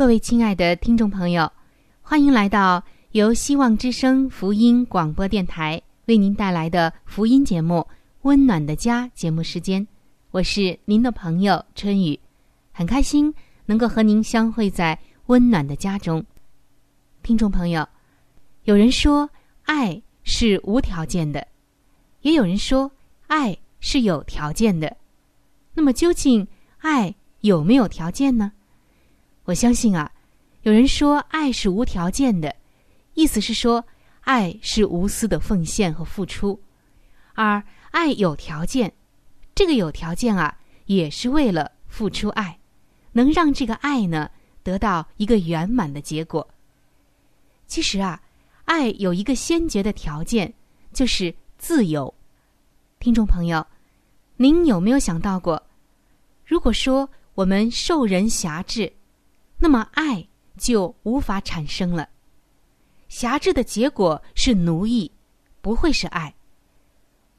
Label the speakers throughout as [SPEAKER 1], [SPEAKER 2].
[SPEAKER 1] 各位亲爱的听众朋友，欢迎来到由希望之声福音广播电台为您带来的福音节目《温暖的家》节目时间。我是您的朋友春雨，很开心能够和您相会在温暖的家中。听众朋友，有人说爱是无条件的，也有人说爱是有条件的。那么，究竟爱有没有条件呢？我相信啊，有人说爱是无条件的，意思是说爱是无私的奉献和付出，而爱有条件，这个有条件啊，也是为了付出爱，能让这个爱呢得到一个圆满的结果。其实啊，爱有一个先决的条件，就是自由。听众朋友，您有没有想到过，如果说我们受人辖制？那么爱就无法产生了，辖制的结果是奴役，不会是爱。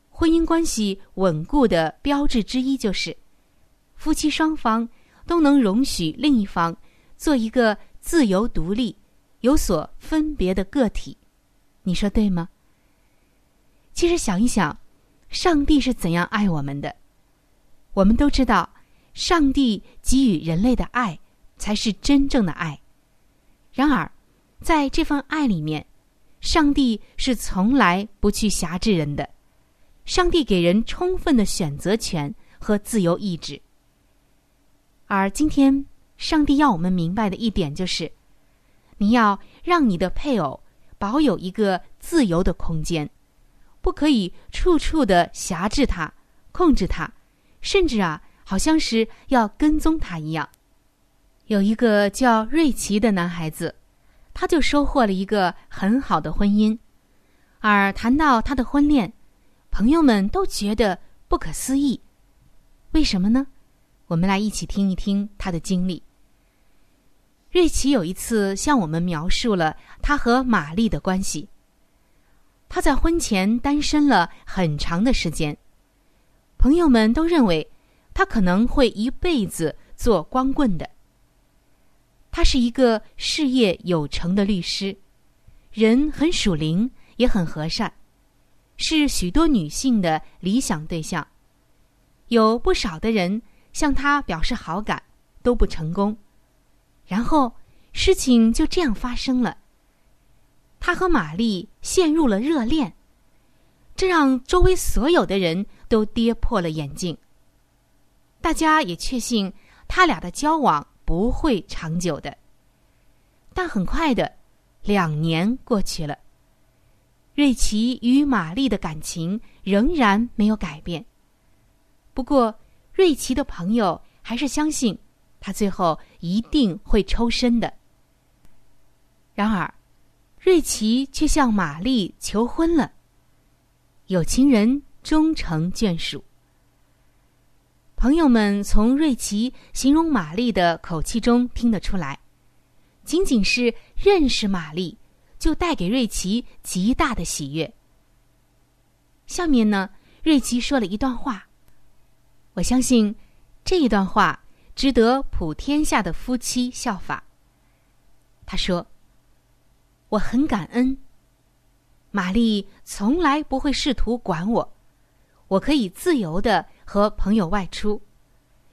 [SPEAKER 1] 婚姻关系稳固的标志之一就是，夫妻双方都能容许另一方做一个自由独立、有所分别的个体。你说对吗？其实想一想，上帝是怎样爱我们的？我们都知道，上帝给予人类的爱。才是真正的爱。然而，在这份爱里面，上帝是从来不去辖制人的。上帝给人充分的选择权和自由意志。而今天，上帝要我们明白的一点就是：你要让你的配偶保有一个自由的空间，不可以处处的辖制他、控制他，甚至啊，好像是要跟踪他一样。有一个叫瑞奇的男孩子，他就收获了一个很好的婚姻。而谈到他的婚恋，朋友们都觉得不可思议。为什么呢？我们来一起听一听他的经历。瑞奇有一次向我们描述了他和玛丽的关系。他在婚前单身了很长的时间，朋友们都认为他可能会一辈子做光棍的。他是一个事业有成的律师，人很属灵，也很和善，是许多女性的理想对象。有不少的人向他表示好感，都不成功。然后事情就这样发生了。他和玛丽陷入了热恋，这让周围所有的人都跌破了眼镜。大家也确信他俩的交往。不会长久的，但很快的，两年过去了，瑞奇与玛丽的感情仍然没有改变。不过，瑞奇的朋友还是相信他最后一定会抽身的。然而，瑞奇却向玛丽求婚了。有情人终成眷属。朋友们从瑞奇形容玛丽的口气中听得出来，仅仅是认识玛丽，就带给瑞奇极大的喜悦。下面呢，瑞奇说了一段话，我相信这一段话值得普天下的夫妻效法。他说：“我很感恩，玛丽从来不会试图管我，我可以自由的。”和朋友外出，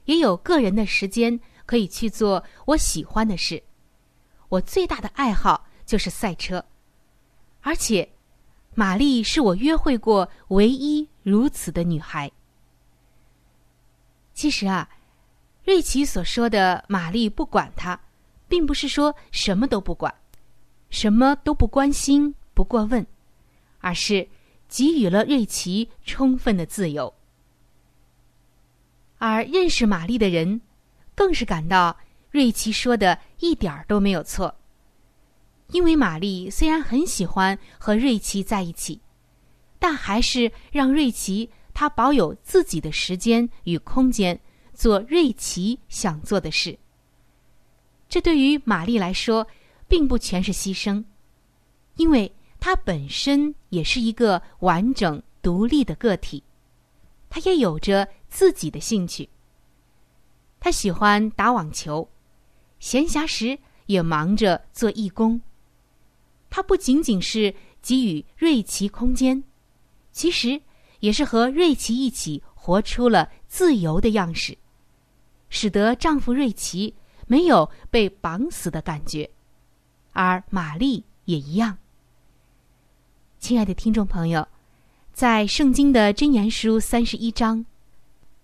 [SPEAKER 1] 也有个人的时间可以去做我喜欢的事。我最大的爱好就是赛车，而且，玛丽是我约会过唯一如此的女孩。其实啊，瑞奇所说的玛丽不管他，并不是说什么都不管，什么都不关心、不过问，而是给予了瑞奇充分的自由。而认识玛丽的人，更是感到瑞奇说的一点儿都没有错。因为玛丽虽然很喜欢和瑞奇在一起，但还是让瑞奇他保有自己的时间与空间，做瑞奇想做的事。这对于玛丽来说，并不全是牺牲，因为她本身也是一个完整独立的个体，她也有着。自己的兴趣，他喜欢打网球，闲暇时也忙着做义工。他不仅仅是给予瑞奇空间，其实也是和瑞奇一起活出了自由的样式，使得丈夫瑞奇没有被绑死的感觉，而玛丽也一样。亲爱的听众朋友，在圣经的箴言书三十一章。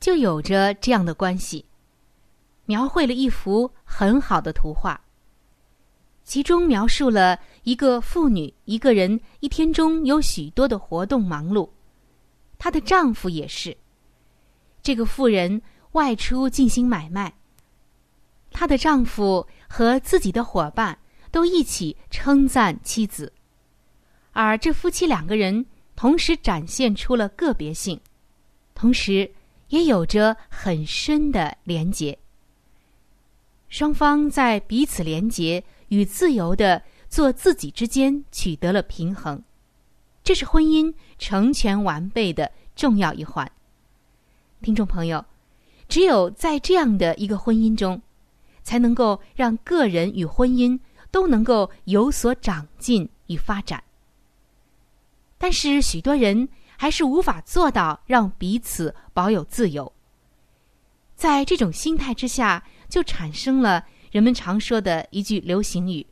[SPEAKER 1] 就有着这样的关系，描绘了一幅很好的图画。其中描述了一个妇女一个人一天中有许多的活动忙碌，她的丈夫也是。这个妇人外出进行买卖，她的丈夫和自己的伙伴都一起称赞妻子，而这夫妻两个人同时展现出了个别性，同时。也有着很深的连结。双方在彼此连结与自由的做自己之间取得了平衡，这是婚姻成全完备的重要一环。听众朋友，只有在这样的一个婚姻中，才能够让个人与婚姻都能够有所长进与发展。但是许多人。还是无法做到让彼此保有自由。在这种心态之下，就产生了人们常说的一句流行语：“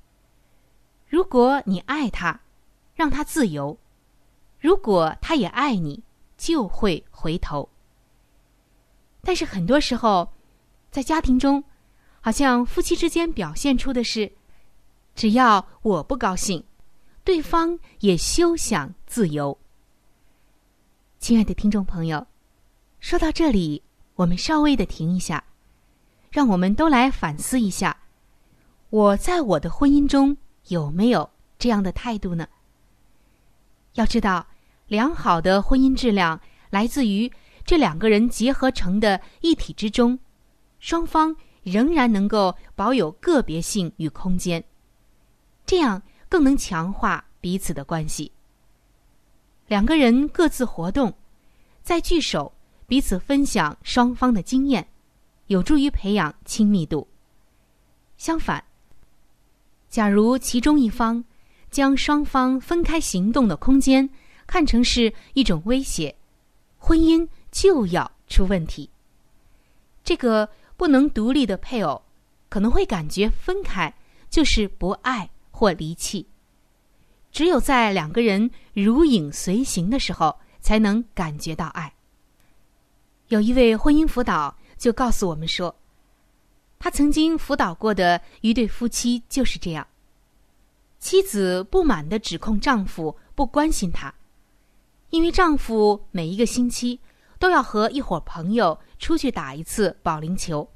[SPEAKER 1] 如果你爱他，让他自由；如果他也爱你，就会回头。”但是很多时候，在家庭中，好像夫妻之间表现出的是：只要我不高兴，对方也休想自由。亲爱的听众朋友，说到这里，我们稍微的停一下，让我们都来反思一下：我在我的婚姻中有没有这样的态度呢？要知道，良好的婚姻质量来自于这两个人结合成的一体之中，双方仍然能够保有个别性与空间，这样更能强化彼此的关系。两个人各自活动，在聚首，彼此分享双方的经验，有助于培养亲密度。相反，假如其中一方将双方分开行动的空间看成是一种威胁，婚姻就要出问题。这个不能独立的配偶可能会感觉分开就是不爱或离弃。只有在两个人如影随形的时候，才能感觉到爱。有一位婚姻辅导就告诉我们说，他曾经辅导过的一对夫妻就是这样：妻子不满的指控丈夫不关心她，因为丈夫每一个星期都要和一伙朋友出去打一次保龄球。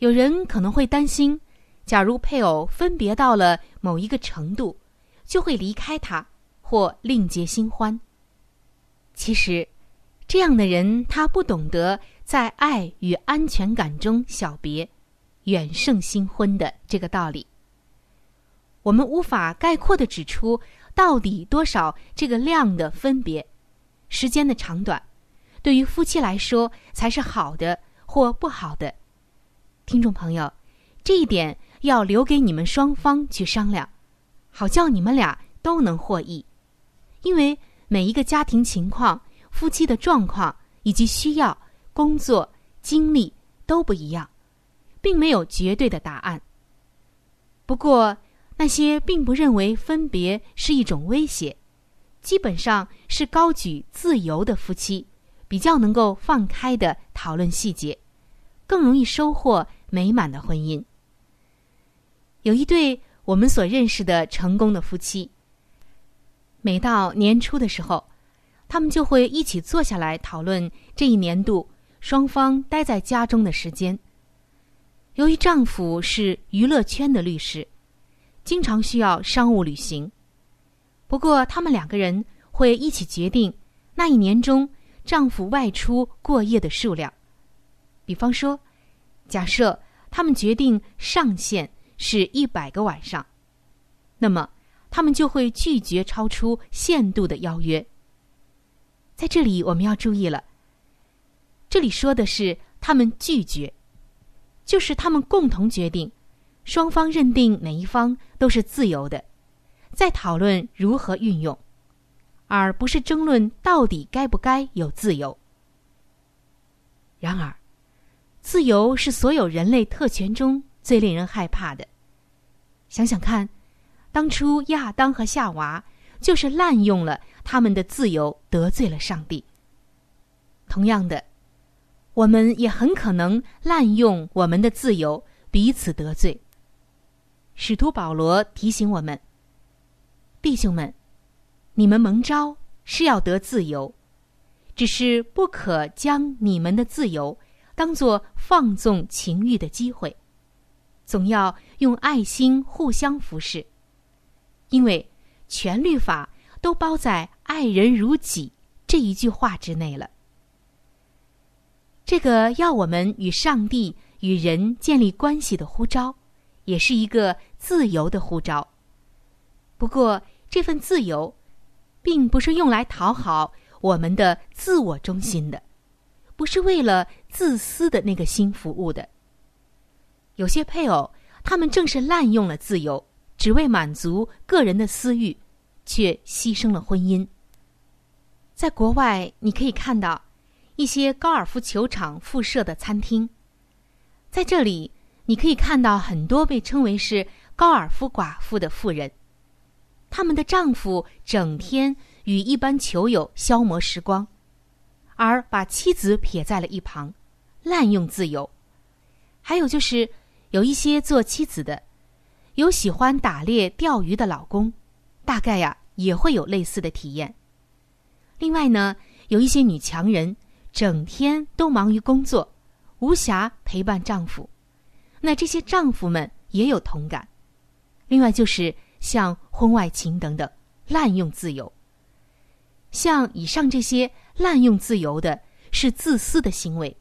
[SPEAKER 1] 有人可能会担心，假如配偶分别到了某一个程度。就会离开他，或另结新欢。其实，这样的人他不懂得在爱与安全感中小别，远胜新婚的这个道理。我们无法概括的指出到底多少这个量的分别，时间的长短，对于夫妻来说才是好的或不好的。听众朋友，这一点要留给你们双方去商量，好叫你们俩都能获益。因为每一个家庭情况、夫妻的状况以及需要、工作经历都不一样，并没有绝对的答案。不过，那些并不认为分别是一种威胁，基本上是高举自由的夫妻，比较能够放开的讨论细节。更容易收获美满的婚姻。有一对我们所认识的成功的夫妻，每到年初的时候，他们就会一起坐下来讨论这一年度双方待在家中的时间。由于丈夫是娱乐圈的律师，经常需要商务旅行，不过他们两个人会一起决定那一年中丈夫外出过夜的数量。比方说，假设他们决定上限是一百个晚上，那么他们就会拒绝超出限度的邀约。在这里，我们要注意了，这里说的是他们拒绝，就是他们共同决定，双方认定哪一方都是自由的，在讨论如何运用，而不是争论到底该不该有自由。然而。自由是所有人类特权中最令人害怕的。想想看，当初亚当和夏娃就是滥用了他们的自由，得罪了上帝。同样的，我们也很可能滥用我们的自由，彼此得罪。使徒保罗提醒我们：弟兄们，你们蒙召是要得自由，只是不可将你们的自由。当作放纵情欲的机会，总要用爱心互相服侍，因为全律法都包在“爱人如己”这一句话之内了。这个要我们与上帝与人建立关系的呼召，也是一个自由的呼召。不过，这份自由，并不是用来讨好我们的自我中心的。不是为了自私的那个心服务的。有些配偶，他们正是滥用了自由，只为满足个人的私欲，却牺牲了婚姻。在国外，你可以看到一些高尔夫球场附设的餐厅，在这里，你可以看到很多被称为是高尔夫寡妇的妇人，他们的丈夫整天与一般球友消磨时光。而把妻子撇在了一旁，滥用自由。还有就是，有一些做妻子的，有喜欢打猎、钓鱼的老公，大概呀也会有类似的体验。另外呢，有一些女强人，整天都忙于工作，无暇陪伴丈夫。那这些丈夫们也有同感。另外就是像婚外情等等，滥用自由。像以上这些。滥用自由的是自私的行为，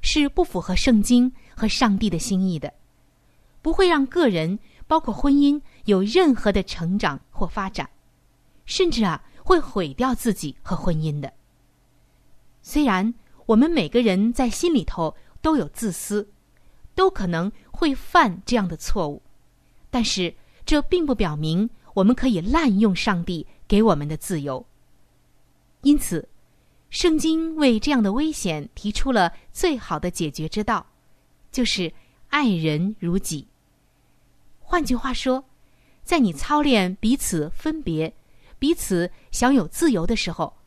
[SPEAKER 1] 是不符合圣经和上帝的心意的，不会让个人包括婚姻有任何的成长或发展，甚至啊会毁掉自己和婚姻的。虽然我们每个人在心里头都有自私，都可能会犯这样的错误，但是这并不表明我们可以滥用上帝给我们的自由。因此。圣经为这样的危险提出了最好的解决之道，就是爱人如己。换句话说，在你操练彼此分别、彼此享有自由的时候，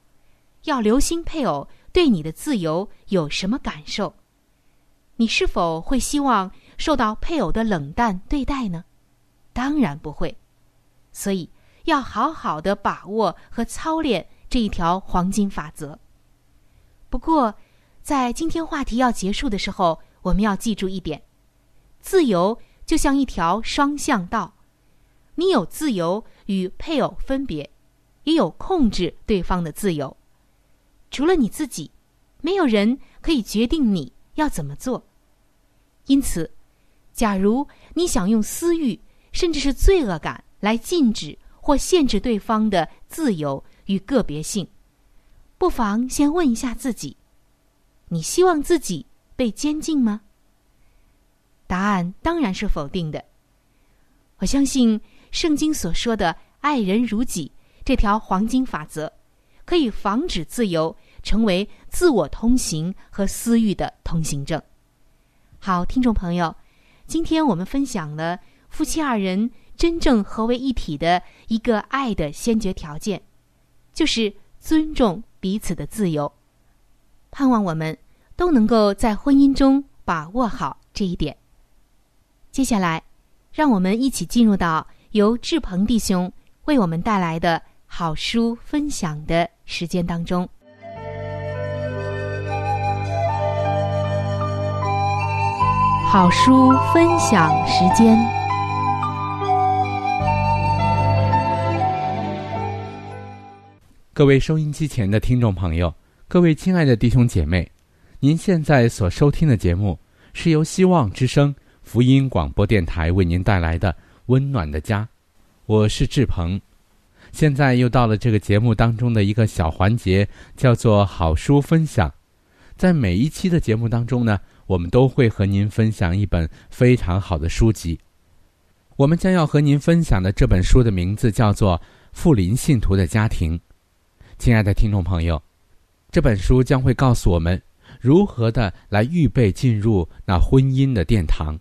[SPEAKER 1] 要留心配偶对你的自由有什么感受。你是否会希望受到配偶的冷淡对待呢？当然不会。所以要好好的把握和操练这一条黄金法则。不过，在今天话题要结束的时候，我们要记住一点：自由就像一条双向道，你有自由与配偶分别，也有控制对方的自由。除了你自己，没有人可以决定你要怎么做。因此，假如你想用私欲甚至是罪恶感来禁止或限制对方的自由与个别性，不妨先问一下自己：你希望自己被监禁吗？答案当然是否定的。我相信圣经所说的“爱人如己”这条黄金法则，可以防止自由成为自我通行和私欲的通行证。好，听众朋友，今天我们分享了夫妻二人真正合为一体的一个爱的先决条件，就是尊重彼此的自由。盼望我们都能够在婚姻中把握好这一点。接下来，让我们一起进入到由志鹏弟兄为我们带来的好书分享的时间当中。好书分享时间。
[SPEAKER 2] 各位收音机前的听众朋友，各位亲爱的弟兄姐妹，您现在所收听的节目是由希望之声福音广播电台为您带来的《温暖的家》，我是志鹏。现在又到了这个节目当中的一个小环节，叫做好书分享。在每一期的节目当中呢。我们都会和您分享一本非常好的书籍。我们将要和您分享的这本书的名字叫做《富林信徒的家庭》。亲爱的听众朋友，这本书将会告诉我们如何的来预备进入那婚姻的殿堂，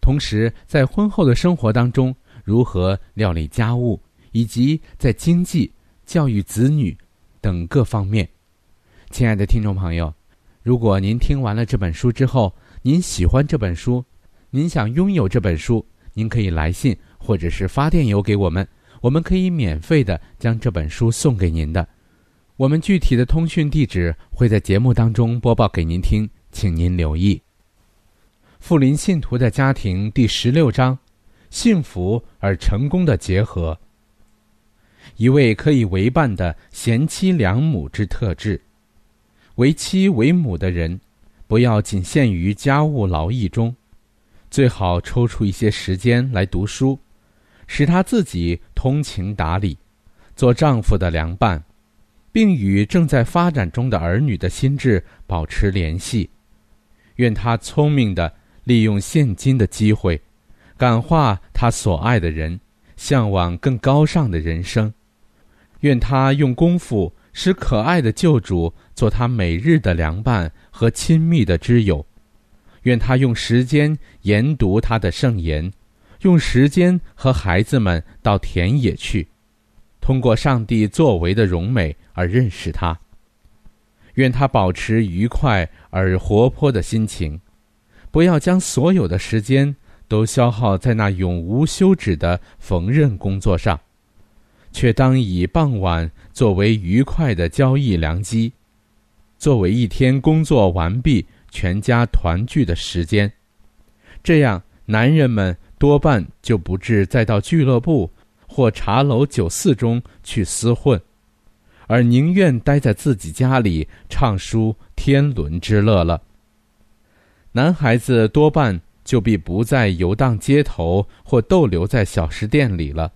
[SPEAKER 2] 同时在婚后的生活当中如何料理家务，以及在经济、教育子女等各方面。亲爱的听众朋友。如果您听完了这本书之后，您喜欢这本书，您想拥有这本书，您可以来信或者是发电邮给我们，我们可以免费的将这本书送给您的。我们具体的通讯地址会在节目当中播报给您听，请您留意。富林信徒的家庭第十六章：幸福而成功的结合。一位可以为伴的贤妻良母之特质。为妻为母的人，不要仅限于家务劳役中，最好抽出一些时间来读书，使他自己通情达理，做丈夫的良伴，并与正在发展中的儿女的心智保持联系。愿他聪明的利用现今的机会，感化他所爱的人，向往更高尚的人生。愿他用功夫。使可爱的救主做他每日的良伴和亲密的知友，愿他用时间研读他的圣言，用时间和孩子们到田野去，通过上帝作为的荣美而认识他。愿他保持愉快而活泼的心情，不要将所有的时间都消耗在那永无休止的缝纫工作上。却当以傍晚作为愉快的交易良机，作为一天工作完毕、全家团聚的时间。这样，男人们多半就不致再到俱乐部或茶楼酒肆中去厮混，而宁愿待在自己家里畅抒天伦之乐了。男孩子多半就必不再游荡街头或逗留在小食店里了。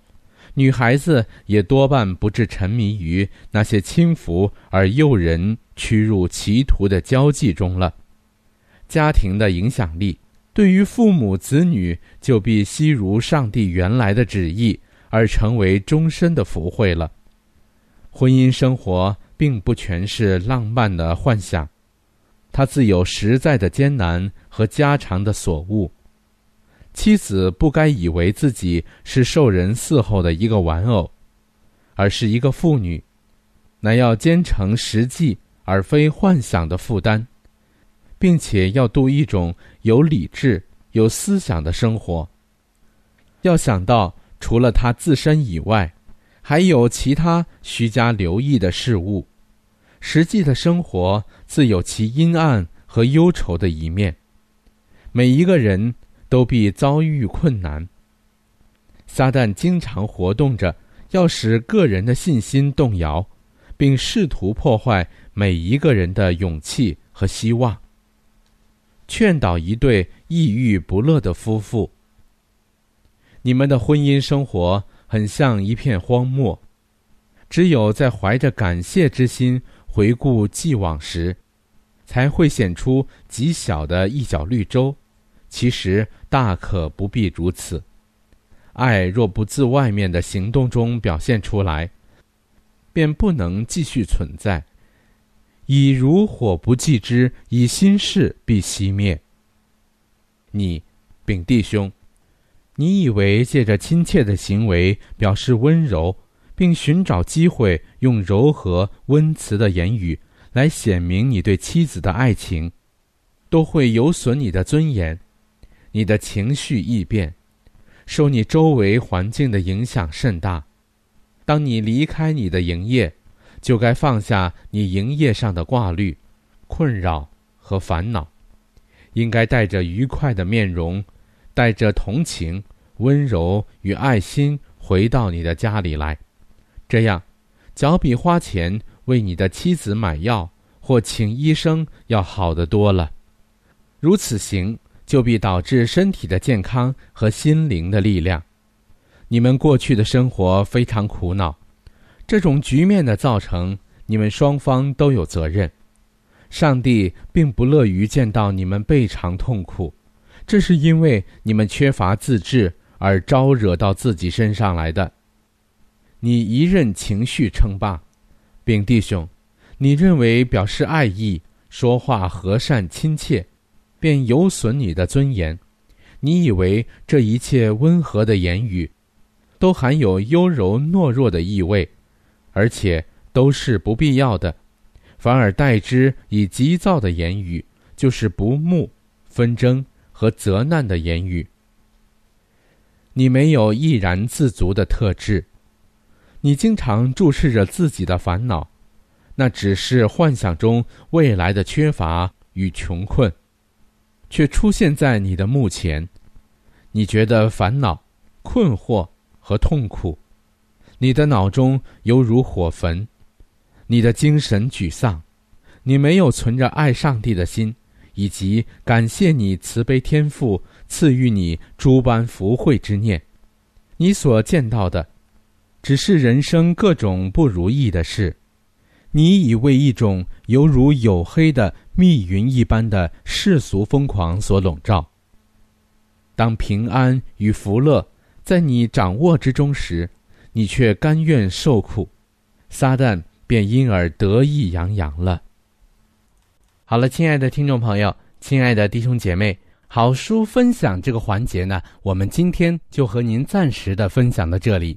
[SPEAKER 2] 女孩子也多半不致沉迷于那些轻浮而诱人、屈入歧途的交际中了。家庭的影响力对于父母子女就必悉如上帝原来的旨意，而成为终身的福慧了。婚姻生活并不全是浪漫的幻想，他自有实在的艰难和家常的所恶。妻子不该以为自己是受人伺候的一个玩偶，而是一个妇女，乃要兼承实际而非幻想的负担，并且要度一种有理智、有思想的生活。要想到，除了他自身以外，还有其他需加留意的事物。实际的生活自有其阴暗和忧愁的一面。每一个人。都必遭遇困难。撒旦经常活动着，要使个人的信心动摇，并试图破坏每一个人的勇气和希望。劝导一对抑郁不乐的夫妇：你们的婚姻生活很像一片荒漠，只有在怀着感谢之心回顾既往时，才会显出极小的一角绿洲。其实大可不必如此。爱若不自外面的行动中表现出来，便不能继续存在。以如火不继之，以心事必熄灭。你，丙弟兄，你以为借着亲切的行为表示温柔，并寻找机会用柔和温慈的言语来显明你对妻子的爱情，都会有损你的尊严？你的情绪易变，受你周围环境的影响甚大。当你离开你的营业，就该放下你营业上的挂虑、困扰和烦恼，应该带着愉快的面容，带着同情、温柔与爱心回到你的家里来。这样，脚比花钱为你的妻子买药或请医生要好得多了。如此行。就必导致身体的健康和心灵的力量。你们过去的生活非常苦恼，这种局面的造成，你们双方都有责任。上帝并不乐于见到你们倍尝痛苦，这是因为你们缺乏自制而招惹到自己身上来的。你一任情绪称霸，丙弟兄，你认为表示爱意、说话和善亲切。便有损你的尊严。你以为这一切温和的言语，都含有优柔懦弱的意味，而且都是不必要的，反而代之以急躁的言语，就是不睦、纷争和责难的言语。你没有毅然自足的特质，你经常注视着自己的烦恼，那只是幻想中未来的缺乏与穷困。却出现在你的目前，你觉得烦恼、困惑和痛苦，你的脑中犹如火焚，你的精神沮丧，你没有存着爱上帝的心，以及感谢你慈悲天赋赐予你诸般福慧之念，你所见到的，只是人生各种不如意的事。你已为一种犹如黝黑的密云一般的世俗疯狂所笼罩。当平安与福乐在你掌握之中时，你却甘愿受苦，撒旦便因而得意洋洋了。好了，亲爱的听众朋友，亲爱的弟兄姐妹，好书分享这个环节呢，我们今天就和您暂时的分享到这里。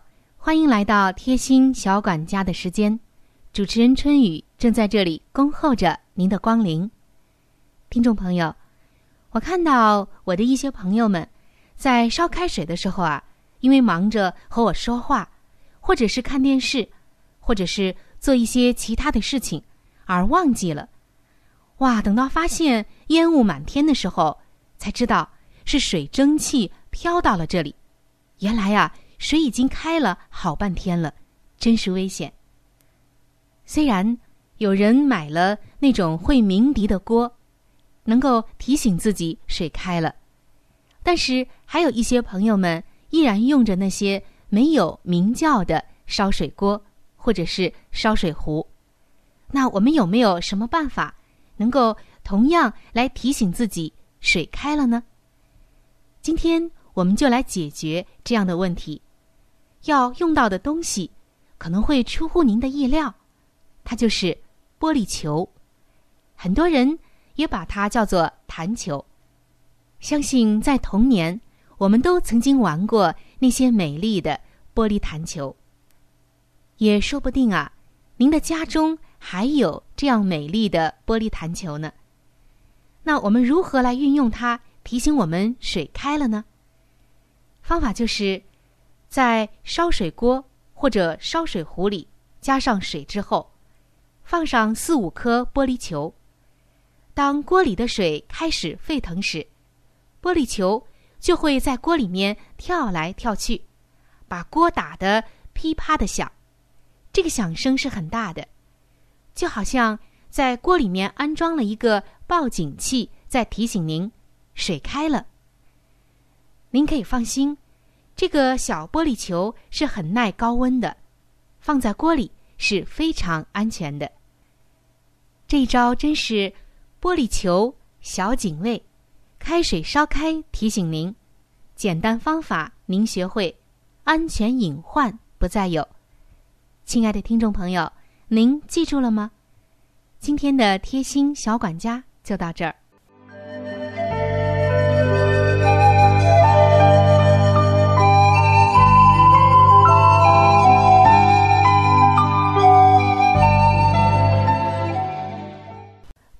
[SPEAKER 1] 欢迎来到贴心小管家的时间，主持人春雨正在这里恭候着您的光临。听众朋友，我看到我的一些朋友们在烧开水的时候啊，因为忙着和我说话，或者是看电视，或者是做一些其他的事情，而忘记了。哇，等到发现烟雾满天的时候，才知道是水蒸气飘到了这里。原来呀。水已经开了好半天了，真是危险。虽然有人买了那种会鸣笛的锅，能够提醒自己水开了，但是还有一些朋友们依然用着那些没有鸣叫的烧水锅或者是烧水壶。那我们有没有什么办法能够同样来提醒自己水开了呢？今天我们就来解决这样的问题。要用到的东西可能会出乎您的意料，它就是玻璃球。很多人也把它叫做弹球。相信在童年，我们都曾经玩过那些美丽的玻璃弹球。也说不定啊，您的家中还有这样美丽的玻璃弹球呢。那我们如何来运用它，提醒我们水开了呢？方法就是，在烧水锅或者烧水壶里加上水之后，放上四五颗玻璃球。当锅里的水开始沸腾时，玻璃球就会在锅里面跳来跳去，把锅打得噼啪的响。这个响声是很大的，就好像在锅里面安装了一个报警器，在提醒您水开了。您可以放心，这个小玻璃球是很耐高温的，放在锅里是非常安全的。这一招真是玻璃球小警卫，开水烧开提醒您，简单方法您学会，安全隐患不再有。亲爱的听众朋友，您记住了吗？今天的贴心小管家就到这儿。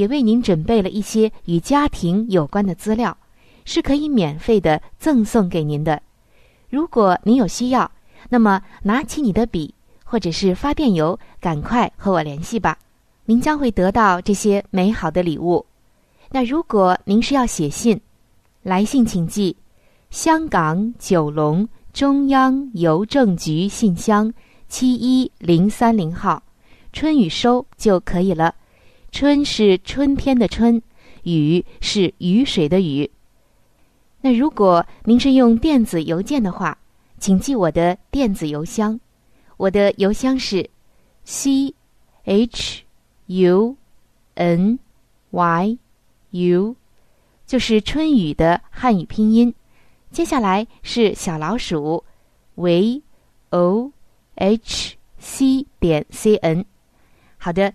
[SPEAKER 1] 也为您准备了一些与家庭有关的资料，是可以免费的赠送给您的。如果您有需要，那么拿起你的笔。或者是发电邮，赶快和我联系吧，您将会得到这些美好的礼物。那如果您是要写信，来信请寄香港九龙中央邮政局信箱七一零三零号，春雨收就可以了。春是春天的春，雨是雨水的雨。那如果您是用电子邮件的话，请记我的电子邮箱。我的邮箱是 c h u n y u，就是春雨的汉语拼音。接下来是小老鼠 v o h c 点 c n。好的，